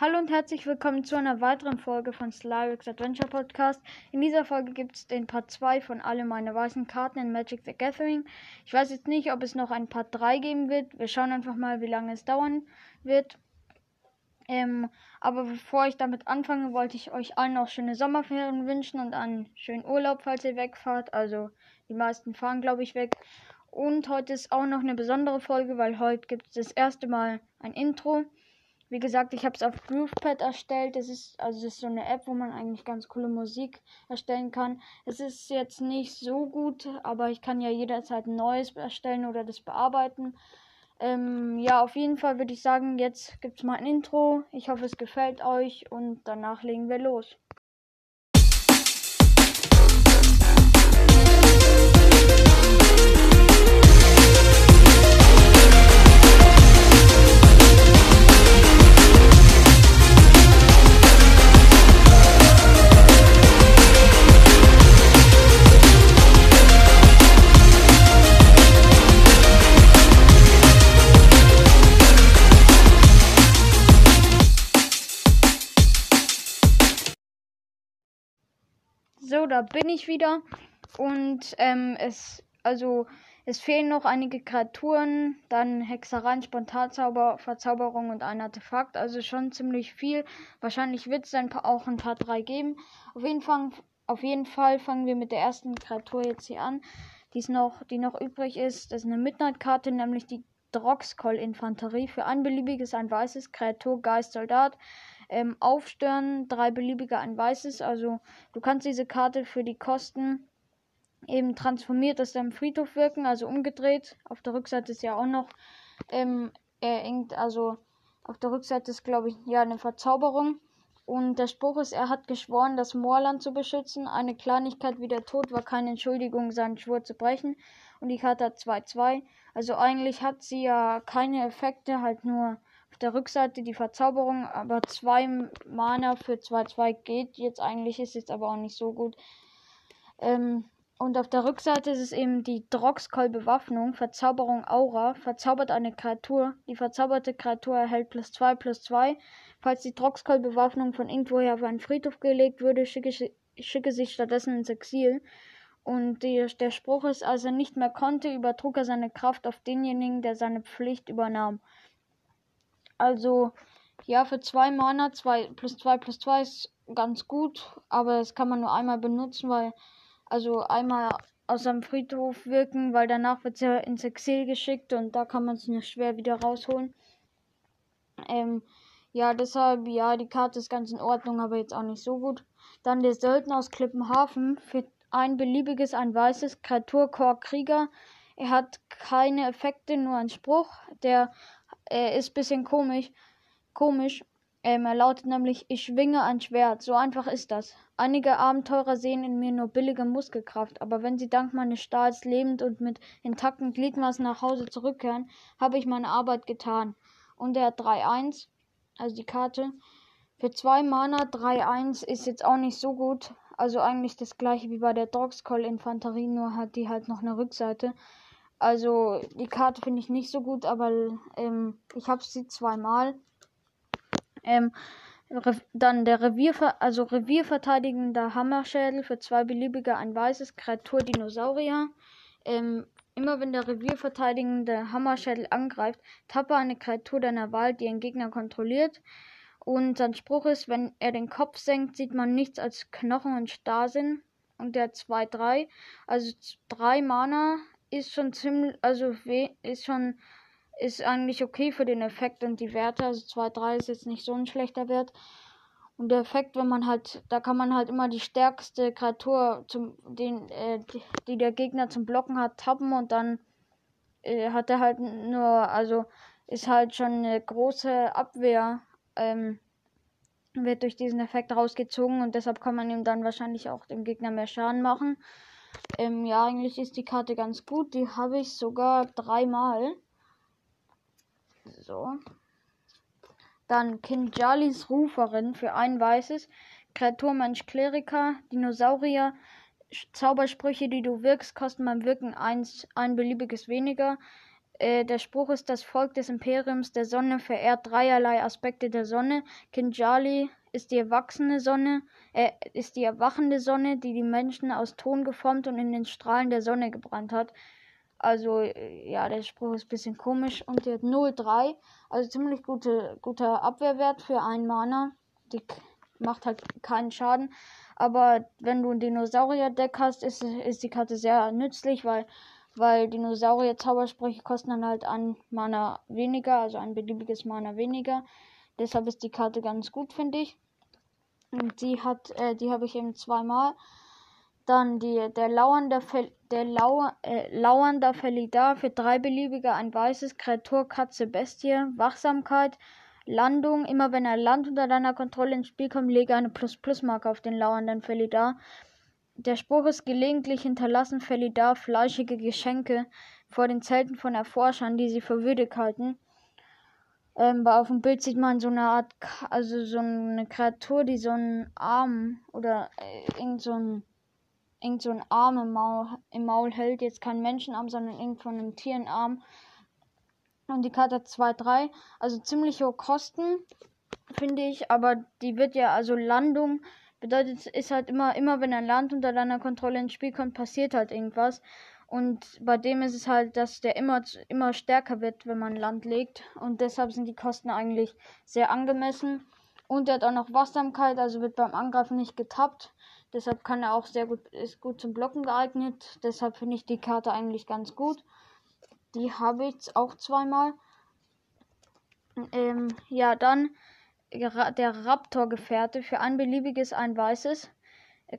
Hallo und herzlich willkommen zu einer weiteren Folge von Slyrix Adventure Podcast. In dieser Folge gibt es den Part 2 von alle meine weißen Karten in Magic the Gathering. Ich weiß jetzt nicht, ob es noch ein Part 3 geben wird. Wir schauen einfach mal, wie lange es dauern wird. Ähm, aber bevor ich damit anfange, wollte ich euch allen noch schöne Sommerferien wünschen und einen schönen Urlaub, falls ihr wegfahrt. Also die meisten fahren, glaube ich, weg. Und heute ist auch noch eine besondere Folge, weil heute gibt es das erste Mal ein Intro. Wie gesagt, ich habe es auf GroovePad erstellt. Es ist also es ist so eine App, wo man eigentlich ganz coole Musik erstellen kann. Es ist jetzt nicht so gut, aber ich kann ja jederzeit ein neues erstellen oder das bearbeiten. Ähm, ja, auf jeden Fall würde ich sagen, jetzt gibt es mal ein Intro. Ich hoffe, es gefällt euch und danach legen wir los. Da bin ich wieder. Und ähm, es, also, es fehlen noch einige Kreaturen, dann Hexereien, Spontanzauber, Verzauberung und ein Artefakt. Also schon ziemlich viel. Wahrscheinlich wird es dann auch ein paar drei geben. Auf jeden, Fall, auf jeden Fall fangen wir mit der ersten Kreatur jetzt hier an, die's noch, die noch übrig ist. Das ist eine Midnight-Karte, nämlich die Droxcol-Infanterie. Für ein beliebiges, ein weißes Kreatur, Geist, Soldat ähm, aufstören, drei beliebige ein weißes. Also du kannst diese Karte für die Kosten eben transformiert aus deinem Friedhof wirken, also umgedreht. Auf der Rückseite ist ja auch noch ähm, er also auf der Rückseite ist glaube ich ja eine Verzauberung. Und der Spruch ist, er hat geschworen, das Moorland zu beschützen. Eine Kleinigkeit wie der Tod war keine Entschuldigung, seinen Schwur zu brechen. Und die Karte hat 2-2. Also eigentlich hat sie ja keine Effekte, halt nur auf der Rückseite die Verzauberung, aber zwei Mana für 2-2 geht jetzt eigentlich, ist jetzt aber auch nicht so gut. Ähm, und auf der Rückseite ist es eben die Droxcol-Bewaffnung, Verzauberung Aura, verzaubert eine Kreatur. Die verzauberte Kreatur erhält plus 2 plus 2. Falls die Droxcol-Bewaffnung von irgendwoher auf einen Friedhof gelegt würde, schicke, schicke sich stattdessen ins Exil. Und die, der Spruch ist, als er nicht mehr konnte, übertrug er seine Kraft auf denjenigen, der seine Pflicht übernahm. Also, ja, für zwei Mana, zwei, plus zwei plus zwei ist ganz gut, aber das kann man nur einmal benutzen, weil, also einmal aus seinem Friedhof wirken, weil danach wird es ja ins Exil geschickt und da kann man es nur schwer wieder rausholen. Ähm, ja, deshalb, ja, die Karte ist ganz in Ordnung, aber jetzt auch nicht so gut. Dann der Söldner aus Klippenhafen für ein beliebiges, ein weißes Kreaturchor Krieger. Er hat keine Effekte, nur einen Spruch. Der äh, ist ein bisschen komisch. Komisch. Ähm, er lautet nämlich, ich schwinge ein Schwert. So einfach ist das. Einige Abenteurer sehen in mir nur billige Muskelkraft, aber wenn sie dank meines Stahls lebend und mit intakten Gliedmaßen nach Hause zurückkehren, habe ich meine Arbeit getan. Und er hat 3-1, also die Karte. Für zwei Mana 3-1 ist jetzt auch nicht so gut. Also eigentlich das gleiche wie bei der Droxcall Infanterie, nur hat die halt noch eine Rückseite. Also die Karte finde ich nicht so gut, aber ähm, ich habe sie zweimal. Ähm, dann der Revierver also Revierverteidigender Hammerschädel für zwei beliebige ein weißes Kreatur Dinosaurier. Ähm, immer wenn der Revierverteidigende Hammerschädel angreift, tappe eine Kreatur deiner Wahl, die einen Gegner kontrolliert. Und sein Spruch ist, wenn er den Kopf senkt, sieht man nichts als Knochen und Starrsinn. Und der 2-3, also 3 Mana, ist schon ziemlich, also ist schon, ist eigentlich okay für den Effekt und die Werte. Also 2-3 ist jetzt nicht so ein schlechter Wert. Und der Effekt, wenn man halt, da kann man halt immer die stärkste Kreatur, zum, den, äh, die der Gegner zum Blocken hat, tappen und dann äh, hat er halt nur, also ist halt schon eine große Abwehr, ähm, wird durch diesen Effekt rausgezogen und deshalb kann man ihm dann wahrscheinlich auch dem Gegner mehr Schaden machen. Ähm, ja, eigentlich ist die Karte ganz gut. Die habe ich sogar dreimal. So. Dann Kinjalis Ruferin für ein weißes. Kreaturmensch Kleriker. Dinosaurier. Zaubersprüche, die du wirkst, kosten beim Wirken eins, ein beliebiges weniger. Äh, der Spruch ist, das Volk des Imperiums der Sonne verehrt dreierlei Aspekte der Sonne. Kinjali ist die erwachsene Sonne, äh, ist die erwachende Sonne, die die Menschen aus Ton geformt und in den Strahlen der Sonne gebrannt hat. Also, äh, ja, der Spruch ist ein bisschen komisch. Und die hat 0,3. Also ziemlich gute, guter Abwehrwert für einen Mana. Die macht halt keinen Schaden. Aber wenn du ein Dinosaurier-Deck hast, ist, ist die Karte sehr nützlich, weil weil Dinosaurier-Zaubersprüche kosten dann halt ein Mana weniger, also ein beliebiges Mana weniger. Deshalb ist die Karte ganz gut, finde ich. Und die hat, äh, die habe ich eben zweimal. Dann die, der lauernde, Fel, der Lauer, äh, lauernder Felidar für drei beliebige, ein weißes, Kreatur, Katze, Bestie, Wachsamkeit, Landung. Immer wenn ein Land unter deiner Kontrolle ins Spiel kommt, lege eine Plus-Plus-Marke auf den lauernden Felidar. Der Spruch ist gelegentlich hinterlassen Felidar fleischige Geschenke vor den Zelten von Erforschern, die sie für würdig halten. Ähm, auf dem Bild sieht man so eine Art, also so eine Kreatur, die so einen Arm oder äh, irgend so ein irgend so ein Arm im Maul, im Maul hält. Jetzt kein Menschenarm, sondern irgend von einem Tierenarm. Und die Karte hat 2-3. Also ziemlich hohe Kosten, finde ich. Aber die wird ja, also Landung Bedeutet, ist halt immer, immer wenn ein Land unter deiner Kontrolle ins Spiel kommt, passiert halt irgendwas. Und bei dem ist es halt, dass der immer, immer stärker wird, wenn man Land legt. Und deshalb sind die Kosten eigentlich sehr angemessen. Und er hat auch noch Wachsamkeit, also wird beim Angreifen nicht getappt. Deshalb kann er auch sehr gut, ist gut zum Blocken geeignet. Deshalb finde ich die Karte eigentlich ganz gut. Die habe ich auch zweimal. Ähm, ja, dann der Raptor-Gefährte für ein beliebiges ein weißes.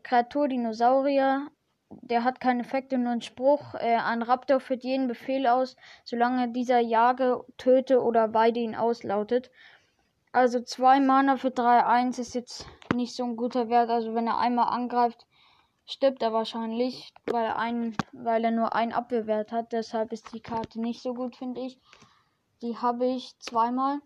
Kreatur Dinosaurier. Der hat keinen Effekt, nur einen Spruch. Äh, ein Raptor führt jeden Befehl aus, solange dieser jage, töte oder weide ihn auslautet. Also zwei Mana für 3-1 ist jetzt nicht so ein guter Wert. Also wenn er einmal angreift, stirbt er wahrscheinlich, weil, ein, weil er nur einen Abwehrwert hat. Deshalb ist die Karte nicht so gut, finde ich. Die habe ich zweimal.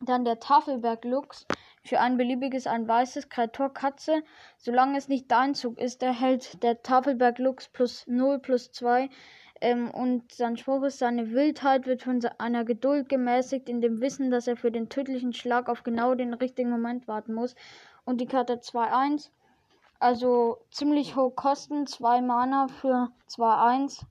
Dann der Tafelberg Lux. Für ein beliebiges ein weißes Kreatur Katze. Solange es nicht dein Zug ist, erhält der Tafelberg Lux plus 0 plus 2. Ähm, und sein Spruch ist, seine Wildheit wird von einer Geduld gemäßigt, in dem Wissen, dass er für den tödlichen Schlag auf genau den richtigen Moment warten muss. Und die Karte 2-1. Also ziemlich hohe Kosten, 2 Mana für 2-1.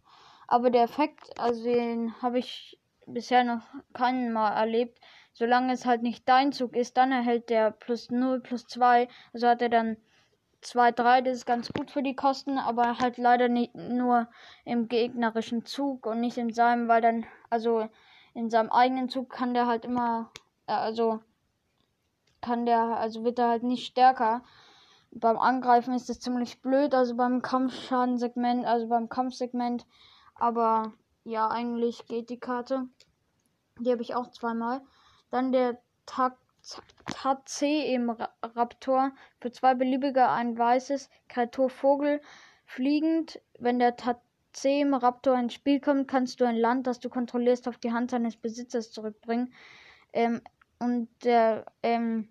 Aber der Effekt, also den habe ich bisher noch keinen Mal erlebt solange es halt nicht dein Zug ist, dann erhält der plus 0, plus 2. Also hat er dann 2, 3, das ist ganz gut für die Kosten, aber halt leider nicht nur im gegnerischen Zug und nicht in seinem, weil dann, also in seinem eigenen Zug kann der halt immer, äh, also kann der, also wird er halt nicht stärker. Beim Angreifen ist das ziemlich blöd, also beim Kampfschadensegment, also beim Kampfsegment. Aber ja, eigentlich geht die Karte. Die habe ich auch zweimal. Dann der Tatsé im Raptor. Für zwei beliebige ein weißes Kreatur. Fliegend. Wenn der Tatsé im Raptor ins Spiel kommt, kannst du ein Land, das du kontrollierst, auf die Hand seines Besitzers zurückbringen. Ähm, und der, ähm,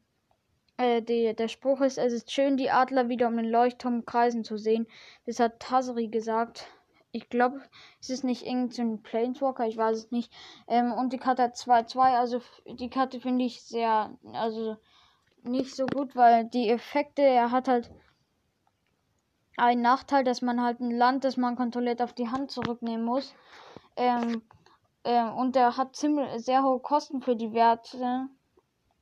äh, die, der Spruch ist, es ist schön, die Adler wieder um den Leuchtturm kreisen zu sehen. Das hat Tasri gesagt ich glaube, es ist nicht irgendein so Planeswalker, ich weiß es nicht. Ähm, und die Karte hat 2-2, also die Karte finde ich sehr, also nicht so gut, weil die Effekte, er hat halt einen Nachteil, dass man halt ein Land, das man kontrolliert, auf die Hand zurücknehmen muss. Ähm, ähm, und er hat ziemlich sehr hohe Kosten für die Werte.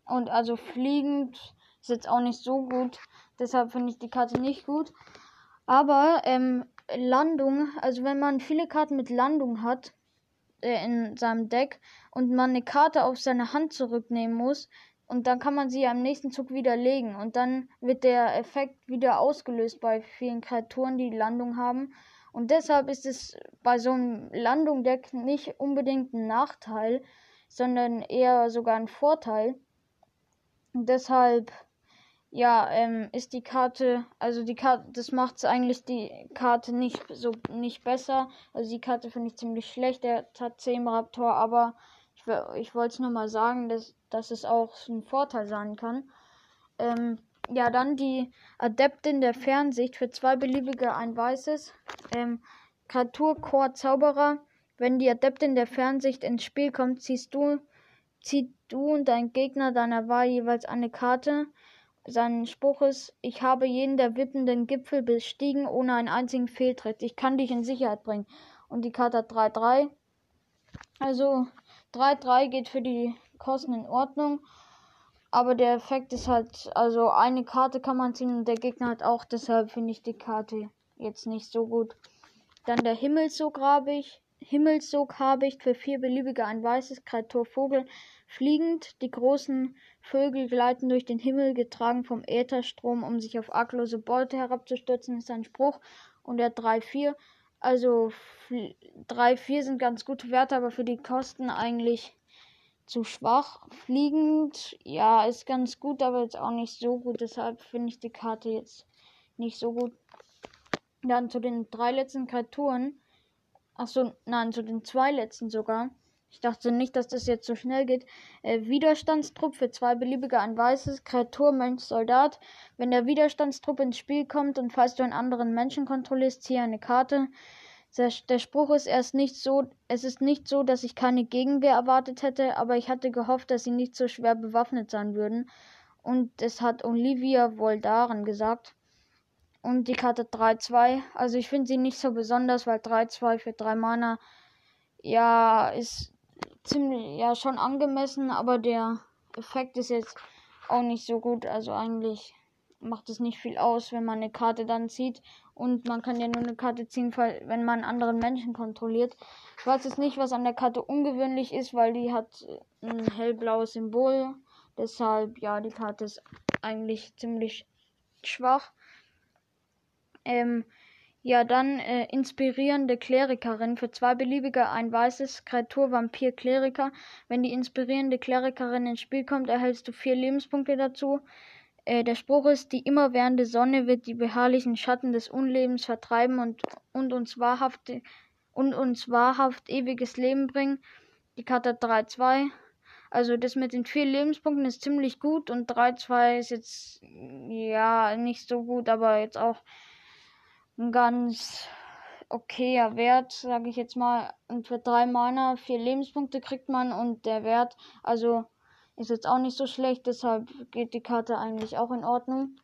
Und also fliegend ist jetzt auch nicht so gut. Deshalb finde ich die Karte nicht gut. Aber ähm, Landung, also wenn man viele Karten mit Landung hat äh, in seinem Deck und man eine Karte auf seine Hand zurücknehmen muss und dann kann man sie am nächsten Zug widerlegen und dann wird der Effekt wieder ausgelöst bei vielen Kreaturen, die Landung haben. Und deshalb ist es bei so einem Landung-Deck nicht unbedingt ein Nachteil, sondern eher sogar ein Vorteil. Und deshalb ja, ähm, ist die Karte, also die Karte, das macht eigentlich die Karte nicht so nicht besser. Also die Karte finde ich ziemlich schlecht, der hat 10 Raptor, aber ich, ich wollte es nur mal sagen, dass, dass es auch ein Vorteil sein kann. Ähm, ja, dann die Adeptin der Fernsicht für zwei beliebige ein weißes. Ähm, Kreatur Chor Zauberer. Wenn die Adeptin der Fernsicht ins Spiel kommt, ziehst du, ziehst du und dein Gegner deiner Wahl jeweils eine Karte. Sein Spruch ist, ich habe jeden der wippenden Gipfel bestiegen, ohne einen einzigen Fehltritt. Ich kann dich in Sicherheit bringen. Und die Karte hat 3-3. Also 3-3 geht für die Kosten in Ordnung. Aber der Effekt ist halt, also eine Karte kann man ziehen und der Gegner hat auch, deshalb finde ich die Karte jetzt nicht so gut. Dann der Himmelsog habe ich. Himmelsog habe ich für vier beliebige ein weißes Kreaturvogel fliegend. Die großen Vögel gleiten durch den Himmel, getragen vom Ätherstrom, um sich auf arglose Beute herabzustürzen, ist ein Spruch. Und der 3-4. Also 3-4 sind ganz gute Werte, aber für die Kosten eigentlich zu schwach. Fliegend, ja, ist ganz gut, aber jetzt auch nicht so gut. Deshalb finde ich die Karte jetzt nicht so gut. Dann zu den drei letzten Kreaturen. Achso, nein, zu den zwei letzten sogar. Ich dachte nicht, dass das jetzt so schnell geht. Äh, Widerstandstrupp für zwei beliebige ein weißes. Kreatur, Mensch, Soldat. Wenn der Widerstandstrupp ins Spiel kommt und falls du einen anderen Menschen kontrollierst, ziehe eine Karte. Der, der Spruch ist erst nicht so, es ist nicht so, dass ich keine Gegenwehr erwartet hätte, aber ich hatte gehofft, dass sie nicht so schwer bewaffnet sein würden. Und es hat Olivia Voldaren gesagt. Und die Karte 3-2. Also ich finde sie nicht so besonders, weil 3-2 für 3 Mana ja ist ziemlich ja schon angemessen, aber der Effekt ist jetzt auch nicht so gut. Also eigentlich macht es nicht viel aus, wenn man eine Karte dann zieht. Und man kann ja nur eine Karte ziehen, wenn man anderen Menschen kontrolliert. Ich weiß jetzt nicht, was an der Karte ungewöhnlich ist, weil die hat ein hellblaues Symbol. Deshalb, ja, die Karte ist eigentlich ziemlich schwach. Ähm, ja, dann äh, inspirierende Klerikerin. Für zwei beliebige ein weißes Kreatur Vampir Kleriker. Wenn die inspirierende Klerikerin ins Spiel kommt, erhältst du vier Lebenspunkte dazu. Äh, der Spruch ist, die immerwährende Sonne wird die beharrlichen Schatten des Unlebens vertreiben und, und, uns, wahrhaft, und uns wahrhaft ewiges Leben bringen. Die Karte 3-2. Also das mit den vier Lebenspunkten ist ziemlich gut und 3-2 ist jetzt ja nicht so gut, aber jetzt auch ein ganz okayer Wert, sage ich jetzt mal. Und für drei Mana vier Lebenspunkte kriegt man und der Wert, also ist jetzt auch nicht so schlecht, deshalb geht die Karte eigentlich auch in Ordnung.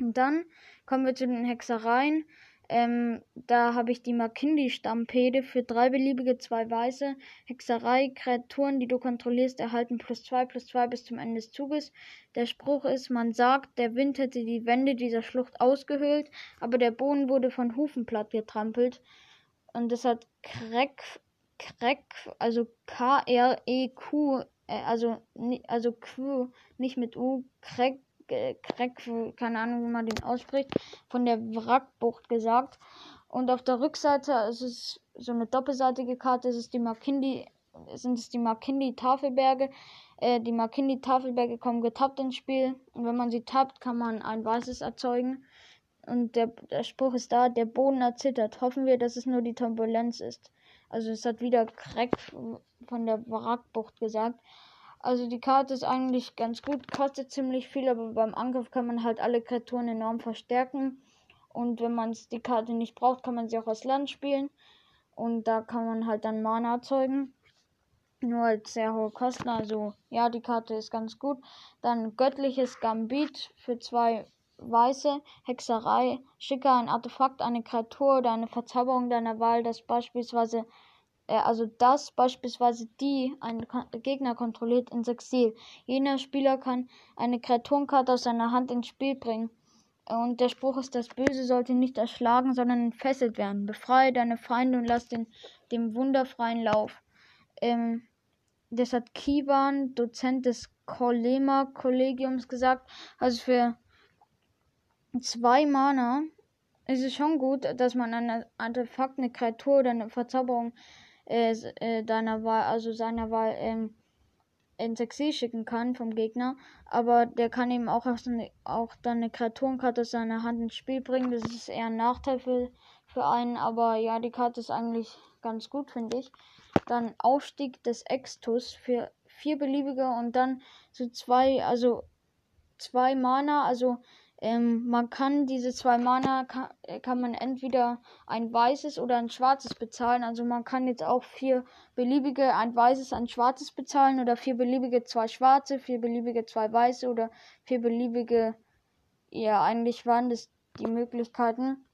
Und dann kommen wir zu den Hexereien. Ähm, da habe ich die Makindi-Stampede für drei beliebige, zwei weiße Hexerei-Kreaturen, die du kontrollierst, erhalten plus zwei, plus zwei bis zum Ende des Zuges. Der Spruch ist, man sagt, der Wind hätte die Wände dieser Schlucht ausgehöhlt, aber der Boden wurde von Hufen platt getrampelt. Und das hat Krek, Krek, also K-R-E-Q äh, also, also Q, nicht mit U, Crack, Crack, keine Ahnung, wie man den ausspricht, von der Wrackbucht gesagt. Und auf der Rückseite ist es so eine doppelseitige Karte, ist es die Makindi, sind es die Makindi-Tafelberge. Äh, die Makindi-Tafelberge kommen getappt ins Spiel. Und wenn man sie tappt, kann man ein weißes erzeugen. Und der, der Spruch ist da, der Boden erzittert. Hoffen wir, dass es nur die Turbulenz ist. Also es hat wieder Crack von der Wrackbucht gesagt. Also die Karte ist eigentlich ganz gut, kostet ziemlich viel, aber beim Angriff kann man halt alle Kreaturen enorm verstärken. Und wenn man die Karte nicht braucht, kann man sie auch aus Land spielen. Und da kann man halt dann Mana erzeugen. Nur als sehr hohe Kosten. Also ja, die Karte ist ganz gut. Dann göttliches Gambit für zwei weiße Hexerei. Schicke ein Artefakt, eine Kreatur oder eine Verzauberung deiner Wahl, das beispielsweise also das beispielsweise die einen Gegner kontrolliert ins Exil. Jener Spieler kann eine Kreaturenkarte aus seiner Hand ins Spiel bringen. Und der Spruch ist, das Böse sollte nicht erschlagen, sondern entfesselt werden. Befreie deine Feinde und lass den, dem wunderfreien Lauf. Ähm, das hat Kiban, Dozent des Kolema-Kollegiums, gesagt. Also für zwei Mana ist es schon gut, dass man ein Artefakt, eine Kreatur oder eine Verzauberung äh, äh, deiner Wahl, also seiner Wahl, ähm, ins Exil schicken kann vom Gegner. Aber der kann eben auch, auch dann eine Kreaturenkarte aus seiner Hand ins Spiel bringen. Das ist eher ein Nachteil für, für einen. Aber ja, die Karte ist eigentlich ganz gut, finde ich. Dann Aufstieg des Extus für vier beliebige und dann so zwei, also zwei Mana, also Ähm, man kann diese zwei Mana kann, äh, kann man entweder ein weißes oder ein schwarzes bezahlen. Also man kann jetzt auch vier beliebige ein weißes, ein schwarzes bezahlen oder vier beliebige zwei schwarze, vier beliebige zwei weiße oder vier beliebige. Ja, eigentlich waren das die Möglichkeiten.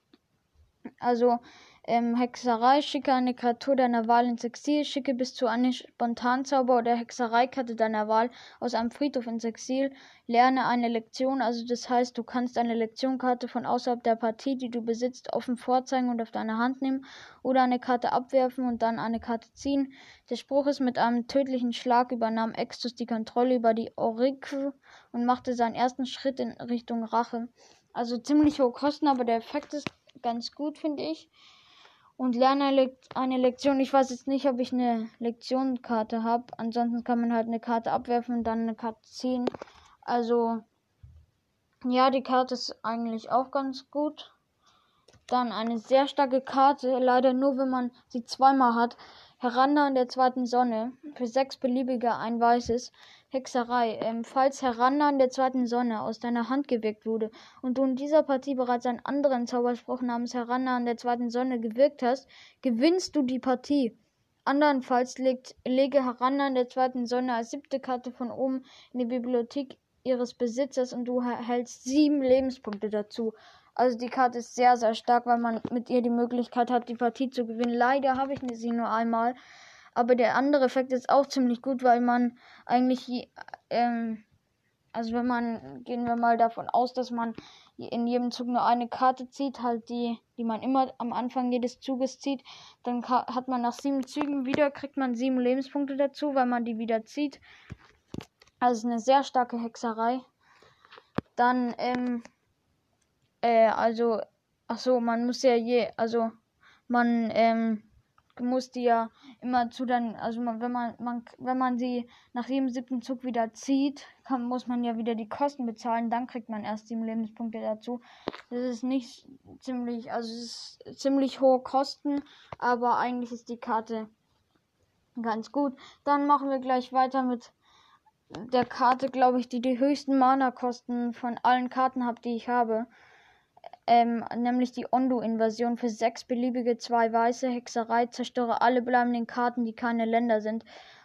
Also ähm, Hexerei, schicke eine Kreatur deiner Wahl ins Exil, schicke bis zu eine Spontanzauber oder Hexereikarte deiner Wahl aus einem Friedhof ins Exil, lerne eine Lektion, also das heißt, du kannst eine Lektionkarte von außerhalb der Partie, die du besitzt, offen vorzeigen und auf deine Hand nehmen oder eine Karte abwerfen und dann eine Karte ziehen. Der Spruch ist, mit einem tödlichen Schlag übernahm Extus die Kontrolle über die Aurikel und machte seinen ersten Schritt in Richtung Rache. Also ziemlich hohe Kosten, aber der Effekt ist ganz gut, finde ich und lerne eine Lektion. Ich weiß jetzt nicht, ob ich eine Lektionenkarte habe. Ansonsten kann man halt eine Karte abwerfen und dann eine Karte ziehen. Also, ja, die Karte ist eigentlich auch ganz gut. Dann eine sehr starke Karte, leider nur, wenn man sie zweimal hat. Heranda in der zweiten Sonne. Für sechs beliebige ein weißes. Hexerei. Ähm, falls Heranna in der zweiten Sonne aus deiner Hand gewirkt wurde und du in dieser Partie bereits einen anderen Zauberspruch namens Heranna in der zweiten Sonne gewirkt hast, gewinnst du die Partie. Andernfalls legt, lege Heranna in der zweiten Sonne als siebte Karte von oben in die Bibliothek ihres Besitzers und du erhältst sieben Lebenspunkte dazu. Also die Karte ist sehr, sehr stark, weil man mit ihr die Möglichkeit hat, die Partie zu gewinnen. Leider habe ich sie nur einmal. Aber der andere Effekt ist auch ziemlich gut, weil man eigentlich, ähm, also wenn man, gehen wir mal davon aus, dass man in jedem Zug nur eine Karte zieht, halt die, die man immer am Anfang jedes Zuges zieht, dann hat man nach sieben Zügen wieder, kriegt man sieben Lebenspunkte dazu, weil man die wieder zieht. Also eine sehr starke Hexerei. Dann, ähm, äh, also, ach so, man muss ja je, also, man, ähm, musste ja immer zu dann, also man, wenn man, man, wenn man sie nach jedem siebten Zug wieder zieht, kann, muss man ja wieder die Kosten bezahlen, dann kriegt man erst sieben Lebenspunkte dazu. Das ist nicht ziemlich, also es ist ziemlich hohe Kosten, aber eigentlich ist die Karte ganz gut. Dann machen wir gleich weiter mit der Karte, glaube ich, die die höchsten Mana-Kosten von allen Karten hat, die ich habe ähm, nämlich die Ondo-Invasion für sechs beliebige zwei weiße Hexerei, zerstöre alle bleibenden Karten, die keine Länder sind.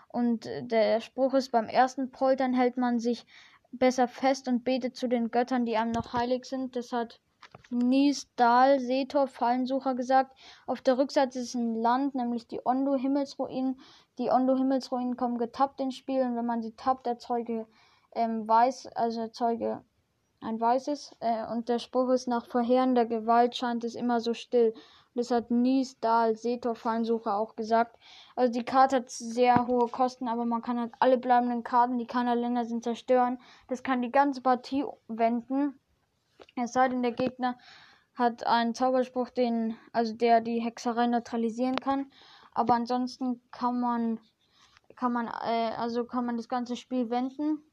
Und äh, der Spruch ist, beim ersten Poltern hält man sich besser fest und betet zu den Göttern, die einem noch heilig sind. Das hat Nies Dahl, Setor, Fallensucher gesagt. Auf der Rückseite ist ein Land, nämlich die Ondo-Himmelsruinen. Die Ondo-Himmelsruinen kommen getappt ins Spiel und wenn man sie tappt, erzeuge ähm, weiß, also erzeuge ein weißes, äh, und der Spruch ist, nach verheerender Gewalt scheint es immer so still. Das hat Nies Dahl, Setor Fallensucher auch gesagt. Also die Karte hat sehr hohe Kosten, aber man kann halt alle bleibenden Karten, die keiner Länder sind, zerstören. Das kann die ganze Partie wenden. Es sei denn, der Gegner hat einen Zauberspruch, den, also der die Hexerei neutralisieren kann. Aber ansonsten kann man, kann man, äh, also kann man das ganze Spiel wenden.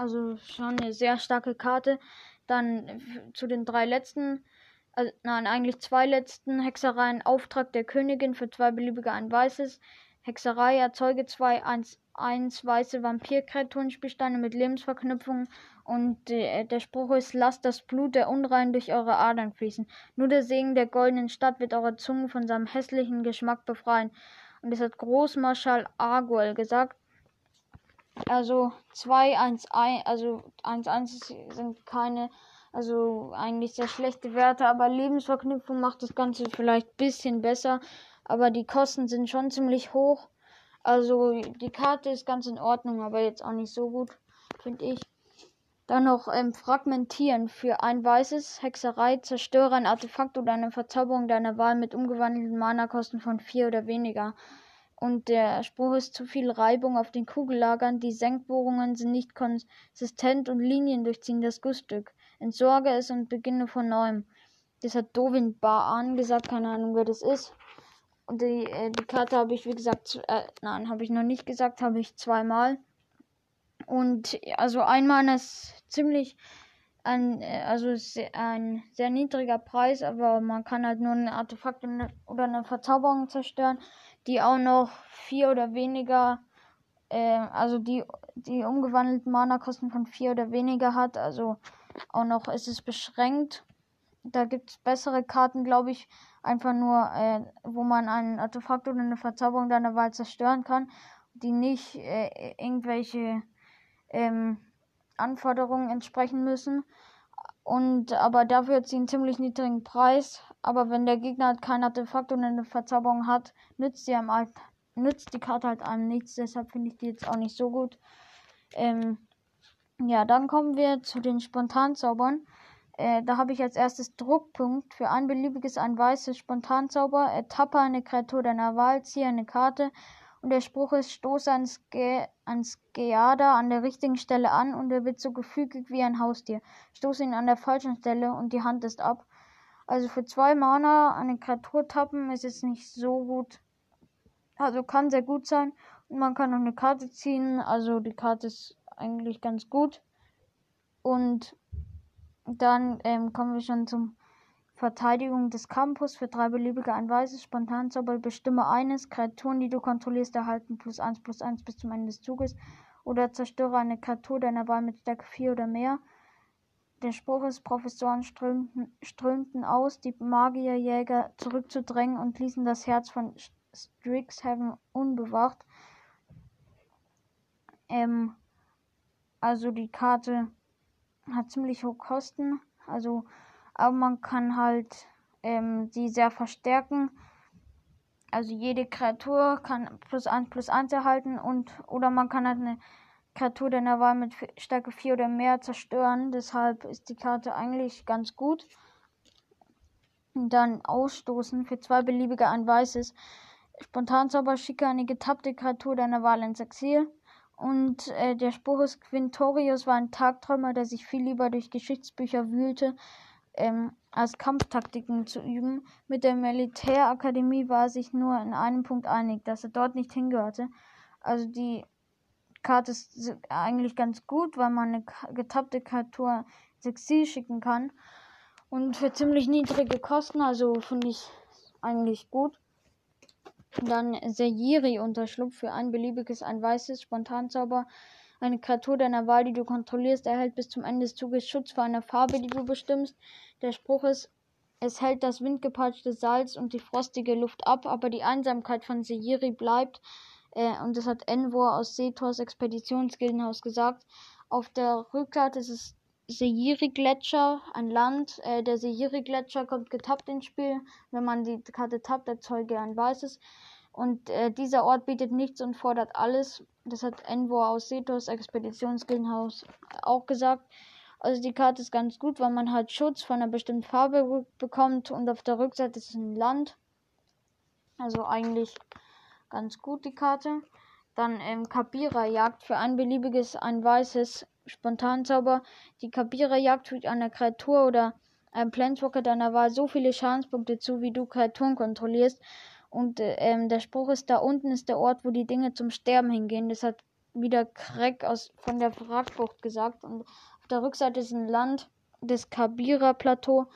Also schon eine sehr starke Karte. Dann zu den drei letzten, also, nein, eigentlich zwei letzten Hexereien. Auftrag der Königin für zwei beliebige ein weißes. Hexerei erzeuge zwei 1, 1 weiße Vampirkreaturenspielsteine mit Lebensverknüpfungen und äh, der Spruch ist, lasst das Blut der Unrein durch eure Adern fließen. Nur der Segen der goldenen Stadt wird eure Zunge von seinem hässlichen Geschmack befreien. Und es hat Großmarschall Arguel gesagt, also 2, 1, 1, also 1, 1 sind keine, also eigentlich sehr schlechte Werte, aber Lebensverknüpfung macht das Ganze vielleicht ein bisschen besser, aber die Kosten sind schon ziemlich hoch. Also die Karte ist ganz in Ordnung, aber jetzt auch nicht so gut, finde ich. Dann noch ähm, Fragmentieren für ein weißes Hexerei, zerstöre ein Artefakt oder eine Verzauberung deiner Wahl mit umgewandelten Mana-Kosten von 4 oder weniger. Und der Spruch ist zu viel Reibung auf den Kugellagern, die Senkbohrungen sind nicht konsistent und Linien durchziehen das Gussstück. Entsorge es und beginne von neuem. Das hat Dovin Baan gesagt, keine Ahnung, wer das ist. Und die, äh, die Karte habe ich, wie gesagt, äh, nein, habe ich noch nicht gesagt, habe ich zweimal. Und also einmal ist ziemlich ein, äh, also ein sehr niedriger Preis, aber man kann halt nur ein Artefakt oder eine Verzauberung zerstören die auch noch vier oder weniger, äh, also die, die umgewandelten Mana-Kosten von vier oder weniger hat. Also auch noch ist es beschränkt. Da gibt es bessere Karten, glaube ich, einfach nur, äh, wo man ein Artefakt oder eine Verzauberung deiner Wahl zerstören kann, die nicht äh, irgendwelche ähm, Anforderungen entsprechen müssen. Und aber dafür hat sie einen ziemlich niedrigen Preis. Aber wenn der Gegner halt kein Artefakt oder eine Verzauberung hat, nützt die, halt, nützt die Karte halt einem nichts. Deshalb finde ich die jetzt auch nicht so gut. Ähm, ja, dann kommen wir zu den Spontanzaubern. Äh, da habe ich als erstes Druckpunkt für ein beliebiges, ein weißes Spontanzauber. Etappe eine Kreatur deiner Wahl, ziehe eine Karte. Und der Spruch ist, stoße ans, Ge ans Geada an der richtigen Stelle an und er wird so gefügig wie ein Haustier. Stoße ihn an der falschen Stelle und die Hand ist ab. Also für zwei Mana eine Kreatur tappen ist jetzt nicht so gut. Also kann sehr gut sein. Und man kann noch eine Karte ziehen. Also die Karte ist eigentlich ganz gut. Und dann ähm, kommen wir schon zum Verteidigung des Campus für drei beliebige ein weißes Spontanzauber. Bestimme eines. Kreaturen, die du kontrollierst, erhalten plus eins plus eins bis zum Ende des Zuges. Oder zerstöre eine Kreatur deiner Wahl mit Stärke 4 oder mehr. Der Spruch ist, Professoren strömten, strömten aus, die Magierjäger zurückzudrängen und ließen das Herz von Strixhaven unbewacht. Ähm, also die Karte hat ziemlich hohe Kosten. Also, aber man kann halt ähm, die sehr verstärken. Also jede Kreatur kann plus 1 plus 1 erhalten und oder man kann halt eine Kreatur deiner Wahl mit Stärke 4 oder mehr zerstören. Deshalb ist die Karte eigentlich ganz gut. Und dann ausstoßen für zwei beliebige ein weißes. Spontanzauber schicke eine getappte Kreatur deiner Wahl ins Exil. Und äh, der Spruch ist, Quintorius war ein Tagträumer, der sich viel lieber durch Geschichtsbücher wühlte, ähm, als Kampftaktiken zu üben. Mit der Militärakademie war er sich nur in einem Punkt einig, dass er dort nicht hingehörte. Also die Karte ist eigentlich ganz gut, weil man eine getappte Kreatur ins Exil schicken kann. Und für ziemlich niedrige Kosten, also finde ich eigentlich gut. Dann Sejiri-Unterschlupf für ein beliebiges, ein weißes Spontanzauber. Eine Kreatur deiner Wahl, die du kontrollierst, erhält bis zum Ende des Zuges Schutz vor einer Farbe, die du bestimmst. Der Spruch ist, es hält das windgepeitschte Salz und die frostige Luft ab, aber die Einsamkeit von Sejiri bleibt. Äh, und das hat Envor aus Setors Expeditionsgildenhaus gesagt. Auf der Rückseite ist es Sejiri-Gletscher, ein Land. Äh, der Sejiri-Gletscher kommt getappt ins Spiel. Wenn man die Karte tappt, erzeuge ein weißes. Und äh, dieser Ort bietet nichts und fordert alles. Das hat Envor aus Setos Expeditionsgildenhaus auch gesagt. Also die Karte ist ganz gut, weil man halt Schutz von einer bestimmten Farbe bekommt und auf der Rückseite ist ein Land. Also eigentlich ganz gut die Karte. Dann ähm, Kapira jagt für ein beliebiges, ein weißes Spontanzauber. Die Kapiererjagd fügt einer Kreatur oder einem Planeswalker deiner Wahl so viele Schadenspunkte zu, wie du Kreaturen kontrollierst. Und äh, ähm, der Spruch ist, da unten ist der Ort, wo die Dinge zum Sterben hingehen. Das hat wieder Craig aus, von der Wrackbucht gesagt. Und auf der Rückseite ist ein Land, das Kabira-Plateau.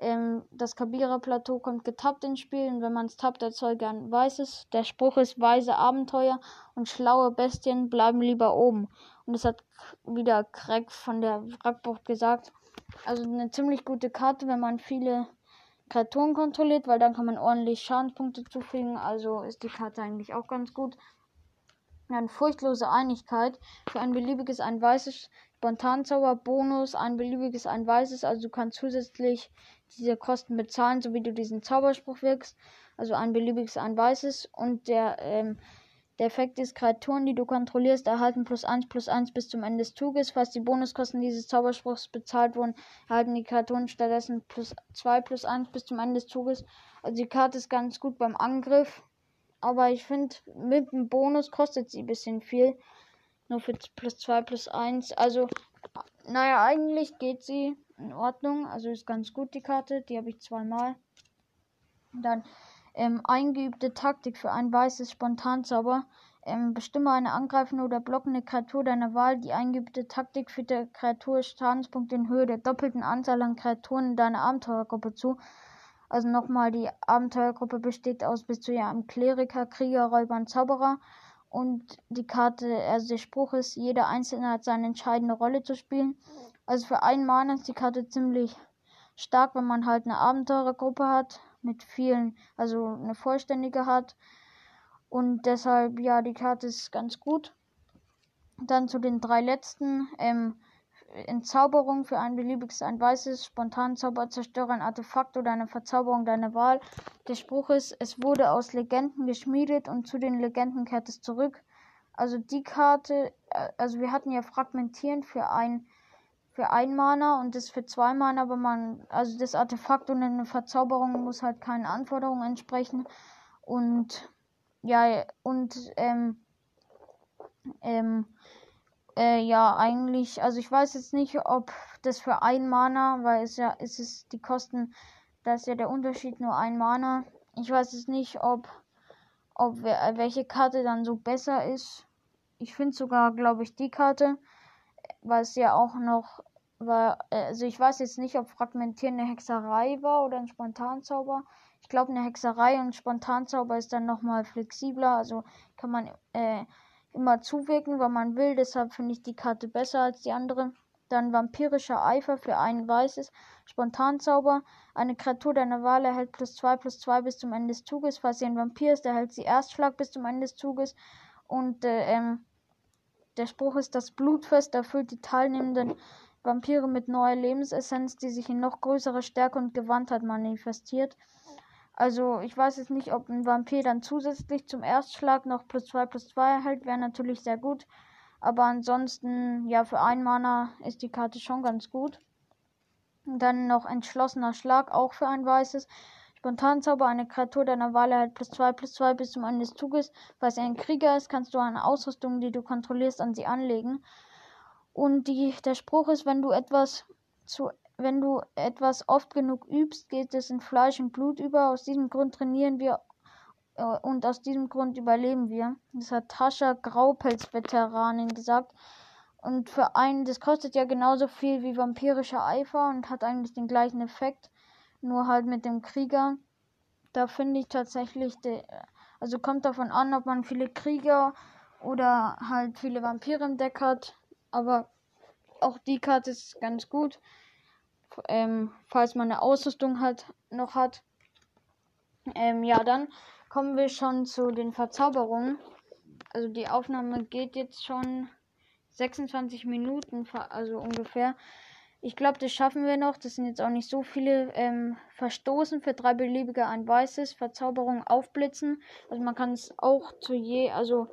Ähm, das Kabira-Plateau kommt getappt ins Spiel und wenn man es tappt, erzeugt ein weißes. Der Spruch ist, weise Abenteuer und schlaue Bestien bleiben lieber oben. Und das hat wieder Craig von der Wrackbucht gesagt. Also eine ziemlich gute Karte, wenn man viele Kreaturen kontrolliert, weil dann kann man ordentlich Schadenspunkte zufügen. Also ist die Karte eigentlich auch ganz gut. Dann furchtlose Einigkeit. Für ein beliebiges, ein weißes Spontanzauber Bonus, ein beliebiges, ein weißes. Also du kannst zusätzlich diese Kosten bezahlen, so wie du diesen Zauberspruch wirkst. Also ein beliebiges, ein weißes. Und der ähm, der Effekt ist, Kreaturen, die du kontrollierst, erhalten plus 1 plus 1 bis zum Ende des Zuges. Falls die Bonuskosten dieses Zauberspruchs bezahlt wurden, erhalten die Kreaturen stattdessen plus 2 plus 1 bis zum Ende des Zuges. Also die Karte ist ganz gut beim Angriff. Aber ich finde, mit dem Bonus kostet sie ein bisschen viel. Nur für plus 2 plus 1. Also, naja, eigentlich geht sie in Ordnung. Also ist ganz gut die Karte. Die habe ich zweimal. Dann ähm, eingeübte Taktik für ein weißes Spontanzauber. Ähm, bestimme eine angreifende oder blockende Kreatur deiner Wahl. Die eingeübte Taktik führt der Kreatur Schadenspunkte in Höhe der doppelten Anzahl an Kreaturen in deiner Abenteuergruppe zu. Also nochmal, die Abenteuergruppe besteht aus bis zu einem Kleriker, Krieger, Räuber und Zauberer. Und die Karte, also der Spruch ist, jeder Einzelne hat seine entscheidende Rolle zu spielen. Also für einen Mana ist die Karte ziemlich stark, wenn man halt eine Abenteurergruppe hat, mit vielen, also eine vollständige hat. Und deshalb, ja, die Karte ist ganz gut. Dann zu den drei letzten. Ähm, Entzauberung für ein beliebiges, ein weißes, spontan Zauber, zerstöre ein Artefakt oder eine Verzauberung deiner Wahl. Der Spruch ist, es wurde aus Legenden geschmiedet und zu den Legenden kehrt es zurück. Also die Karte, äh, also wir hatten ja Fragmentieren für ein für ein Mana und das für zwei Mana, aber man, also das Artefakt und eine Verzauberung muss halt keinen Anforderungen entsprechen. Und ja, und ähm, ähm, äh, ja, eigentlich, also ich weiß jetzt nicht, ob das für ein Mana, weil es ja, ist es die Kosten, da ist ja der Unterschied nur ein Mana. Ich weiß jetzt nicht, ob, ob welche Karte dann so besser ist. Ich finde sogar, glaube ich, die Karte, weil es ja auch noch war, also ich weiß jetzt nicht, ob Fragmentieren eine Hexerei war oder ein Spontanzauber. Ich glaube, eine Hexerei und Spontanzauber ist dann nochmal flexibler, also kann man äh, immer zuwirken, wenn man will. Deshalb finde ich die Karte besser als die andere. Dann vampirischer Eifer für ein weißes Spontanzauber. Eine Kreatur deiner Wahl erhält plus 2 plus 2 bis zum Ende des Zuges. Falls sie ein Vampir ist, erhält sie Erstschlag bis zum Ende des Zuges. Und äh, ähm, der Spruch ist, das Blutfest erfüllt die teilnehmenden Vampire mit neuer Lebensessenz, die sich in noch größerer Stärke und Gewandtheit manifestiert. Also ich weiß jetzt nicht, ob ein Vampir dann zusätzlich zum Erstschlag noch plus 2 plus 2 erhält, wäre natürlich sehr gut. Aber ansonsten, ja, für ein Mana ist die Karte schon ganz gut. dann noch entschlossener Schlag, auch für ein weißes. Spontanzauber, eine Kreatur deiner Wahl erhält plus 2 plus 2 bis zum Ende des Zuges. Falls er ein Krieger ist, kannst du eine Ausrüstung, die du kontrollierst, an sie anlegen. Und die, der Spruch ist, wenn du etwas zu wenn du etwas oft genug übst, geht es in Fleisch und Blut über. Aus diesem Grund trainieren wir äh, und aus diesem Grund überleben wir. Das hat Tascha Graupels-Veteranin gesagt. Und für einen, das kostet ja genauso viel wie vampirischer Eifer und hat eigentlich den gleichen Effekt, nur halt mit dem Krieger. Da finde ich tatsächlich, de, also kommt davon an, ob man viele Krieger oder halt viele Vampire im Deck hat. Aber auch die Karte ist ganz gut. Ähm, falls man eine Ausrüstung halt noch hat. Ähm, ja, dann kommen wir schon zu den Verzauberungen. Also die Aufnahme geht jetzt schon 26 Minuten, also ungefähr. Ich glaube, das schaffen wir noch. Das sind jetzt auch nicht so viele. Ähm, verstoßen für drei beliebige ein weißes. Verzauberung aufblitzen. Also man kann es auch zu je, also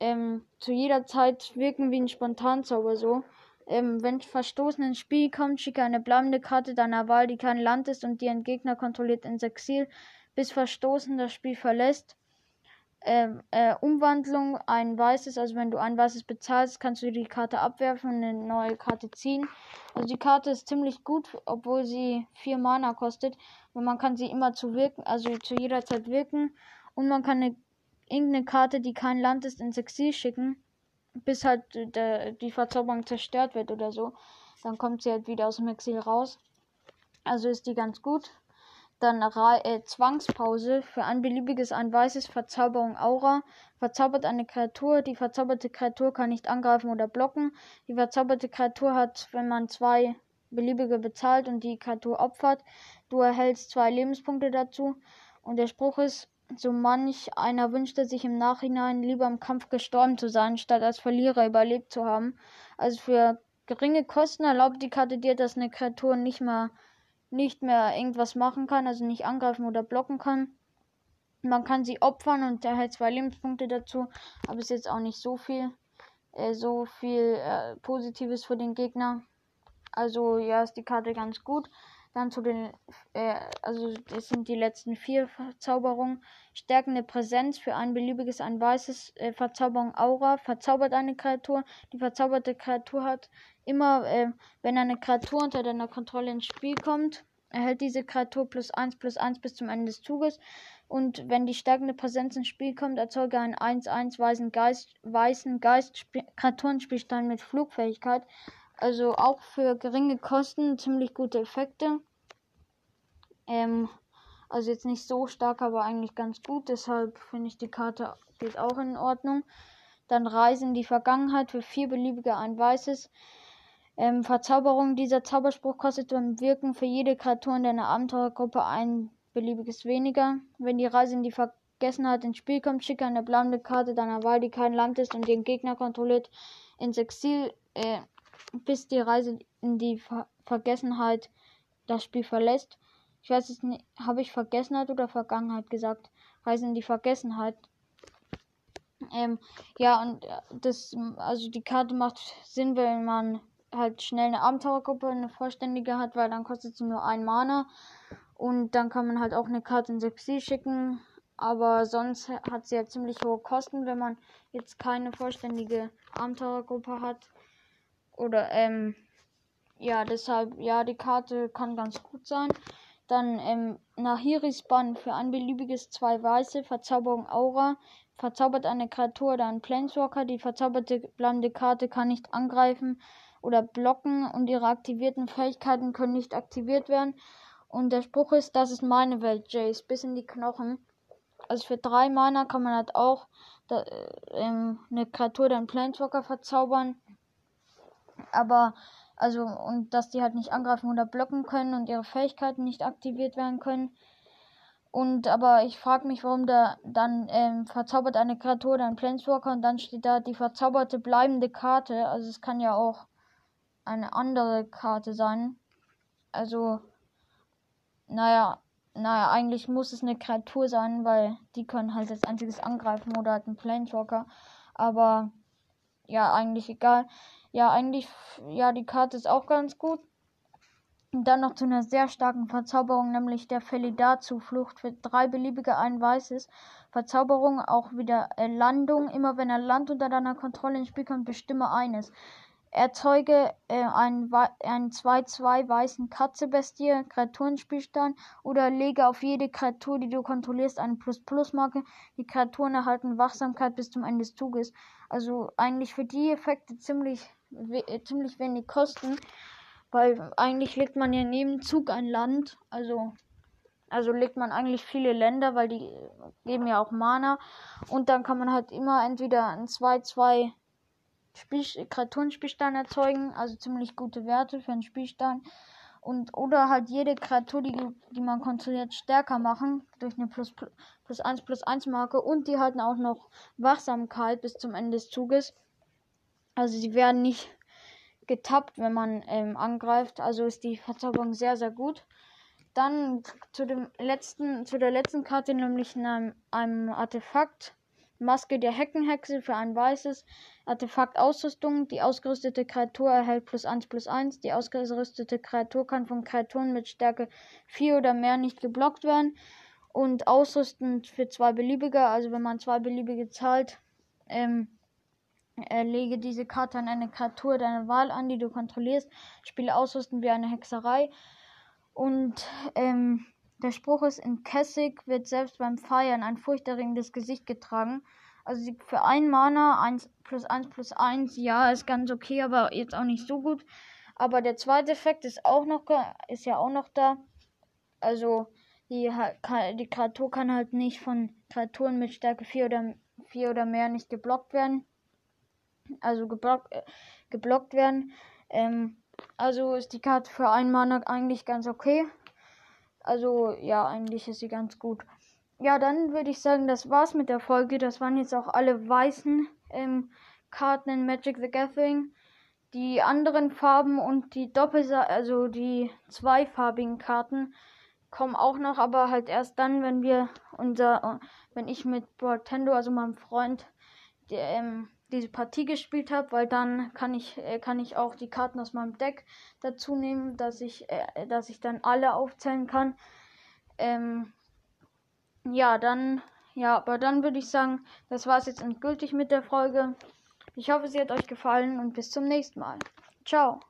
ähm, zu jeder Zeit wirken wie ein Spontanzauber so. Ähm, wenn Verstoßen ins Spiel kommt, schicke eine bleibende Karte deiner Wahl, die kein Land ist und die ein Gegner kontrolliert, ins Exil, bis Verstoßen das Spiel verlässt. Ähm, äh, Umwandlung, ein weißes, also wenn du ein weißes bezahlst, kannst du die Karte abwerfen und eine neue Karte ziehen. Also die Karte ist ziemlich gut, obwohl sie vier Mana kostet. Und man kann sie immer zu wirken, also zu jeder Zeit wirken. Und man kann eine irgendeine Karte, die kein Land ist, ins Exil schicken, bis halt der, die Verzauberung zerstört wird oder so. Dann kommt sie halt wieder aus dem Exil raus. Also ist die ganz gut. Dann äh, Zwangspause für ein beliebiges, ein weißes Verzauberung Aura. Verzaubert eine Kreatur. Die verzauberte Kreatur kann nicht angreifen oder blocken. Die verzauberte Kreatur hat, wenn man zwei beliebige bezahlt und die Kreatur opfert, du erhältst zwei Lebenspunkte dazu. Und der Spruch ist, so manch einer wünschte sich im Nachhinein lieber im Kampf gestorben zu sein, statt als Verlierer überlebt zu haben. Also für geringe Kosten erlaubt die Karte dir, dass eine Kreatur nicht mehr nicht mehr irgendwas machen kann, also nicht angreifen oder blocken kann. Man kann sie opfern und erhält zwei Lebenspunkte dazu, aber ist jetzt auch nicht so viel, äh, so viel äh, Positives für den Gegner. Also ja, ist die Karte ganz gut. Dann zu den, äh, also das sind die letzten vier Verzauberungen. Stärkende Präsenz für ein beliebiges, ein weißes äh, Verzauberung Aura. Verzaubert eine Kreatur. Die verzauberte Kreatur hat immer, äh, wenn eine Kreatur unter deiner Kontrolle ins Spiel kommt, erhält diese Kreatur plus 1 plus 1 bis zum Ende des Zuges. Und wenn die stärkende Präsenz ins Spiel kommt, erzeuge einen 1-1 weißen Geist, weißen Geist Kreaturenspielstein mit Flugfähigkeit. Also auch für geringe Kosten ziemlich gute Effekte. Ähm, also jetzt nicht so stark, aber eigentlich ganz gut. Deshalb finde ich die Karte geht auch in Ordnung. Dann Reise in die Vergangenheit für vier beliebige ein weißes. Ähm, Verzauberung. Dieser Zauberspruch kostet beim Wirken für jede Kreatur in deiner Abenteurergruppe ein beliebiges weniger. Wenn die Reise in die Vergessenheit ins Spiel kommt, schicke eine bleibende Karte deiner Wahl, die kein Land ist und den Gegner kontrolliert, ins Exil, äh, bis die Reise in die Ver Vergessenheit das Spiel verlässt. Ich weiß es nicht, habe ich Vergessenheit oder Vergangenheit gesagt? Reise in die Vergessenheit. Ähm, ja, und äh, das, also die Karte macht Sinn, wenn man halt schnell eine Abenteuergruppe, eine vollständige hat, weil dann kostet sie nur ein Mana. Und dann kann man halt auch eine Karte ins Exil schicken. Aber sonst hat sie ja ziemlich hohe Kosten, wenn man jetzt keine vollständige Abenteuergruppe hat. Oder, ähm, ja, deshalb, ja, die Karte kann ganz gut sein. Dann ähm, Nahiris Bann für ein beliebiges zwei weiße Verzauberung Aura. Verzaubert eine Kreatur oder ein Planeswalker. Die verzauberte bleibende Karte kann nicht angreifen oder blocken und ihre aktivierten Fähigkeiten können nicht aktiviert werden. Und der Spruch ist, das ist meine Welt, Jace, bis in die Knochen. Also für drei Mana kann man halt auch da, äh, eine Kreatur, den Planeswalker verzaubern. Aber, also, und dass die halt nicht angreifen oder blocken können und ihre Fähigkeiten nicht aktiviert werden können. Und aber ich frage mich, warum da dann ähm, verzaubert eine Kreatur oder ein Planeswalker und dann steht da die verzauberte bleibende Karte. Also es kann ja auch eine andere Karte sein. Also, naja, naja, eigentlich muss es eine Kreatur sein, weil die können halt als einziges angreifen oder halt ein Planeswalker. Aber ja, eigentlich egal. Ja, eigentlich, ja, die Karte ist auch ganz gut. Und dann noch zu einer sehr starken Verzauberung, nämlich der Felidar-Zuflucht für drei beliebige ein weißes. Verzauberung auch wieder äh, Landung. Immer wenn er Land unter deiner Kontrolle ins Spiel kommt, bestimme eines. Erzeuge äh, einen 2-2 weißen Katze-Bestie, Kreaturenspielstand oder lege auf jede Kreatur, die du kontrollierst, eine Plus-Plus-Marke. Die Kreaturen erhalten Wachsamkeit bis zum Ende des Zuges. Also eigentlich für die Effekte ziemlich, we äh, ziemlich wenig Kosten, weil eigentlich legt man ja neben Zug ein Land, also also legt man eigentlich viele Länder, weil die geben ja auch Mana. Und dann kann man halt immer entweder ein 2-2 Spiel Kreaturenspielstein erzeugen, also ziemlich gute Werte für einen Spielstein. Und oder halt jede Kreatur, die, die man kontrolliert, stärker machen durch eine plus, plus 1 plus 1 Marke. Und die halten auch noch Wachsamkeit bis zum Ende des Zuges. Also sie werden nicht getappt, wenn man ähm, angreift. Also ist die Verzauberung sehr, sehr gut. Dann zu dem letzten, zu der letzten Karte, nämlich einem, einem Artefakt. Maske der Heckenhexe für ein weißes. Artefakt Ausrüstung. Die ausgerüstete Kreatur erhält plus 1 plus 1. Die ausgerüstete Kreatur kann von Kreaturen mit Stärke 4 oder mehr nicht geblockt werden. Und ausrüstend für zwei beliebige, also wenn man zwei beliebige zahlt, ähm, lege diese Karte an eine Kreatur deiner Wahl an, die du kontrollierst. Spiele ausrüsten wie eine Hexerei. Und ähm, der Spruch ist, in Kessig wird selbst beim Feiern ein furchterregendes Gesicht getragen. Also für ein Mana 1 plus 1 plus 1, ja, ist ganz okay, aber jetzt auch nicht so gut. Aber der zweite Effekt ist auch noch ist ja auch noch da. Also die, die Kreatur kann halt nicht von Kreaturen mit Stärke 4 oder 4 oder mehr nicht geblockt werden. Also geblockt, äh, geblockt werden. Ähm, also ist die Karte für ein Mana eigentlich ganz okay. Also ja, eigentlich ist sie ganz gut ja, dann würde ich sagen, das war's mit der Folge. Das waren jetzt auch alle weißen ähm, Karten in Magic the Gathering. Die anderen Farben und die Doppelseite, also die zweifarbigen Karten kommen auch noch, aber halt erst dann, wenn wir unser, wenn ich mit Bortendo, also meinem Freund, die, ähm, diese Partie gespielt habe, weil dann kann ich äh, kann ich auch die Karten aus meinem Deck dazu nehmen, dass ich äh, dass ich dann alle aufzählen kann. Ähm, ja, dann, ja, aber dann würde ich sagen, das war es jetzt endgültig mit der Folge. Ich hoffe, sie hat euch gefallen und bis zum nächsten Mal. Ciao.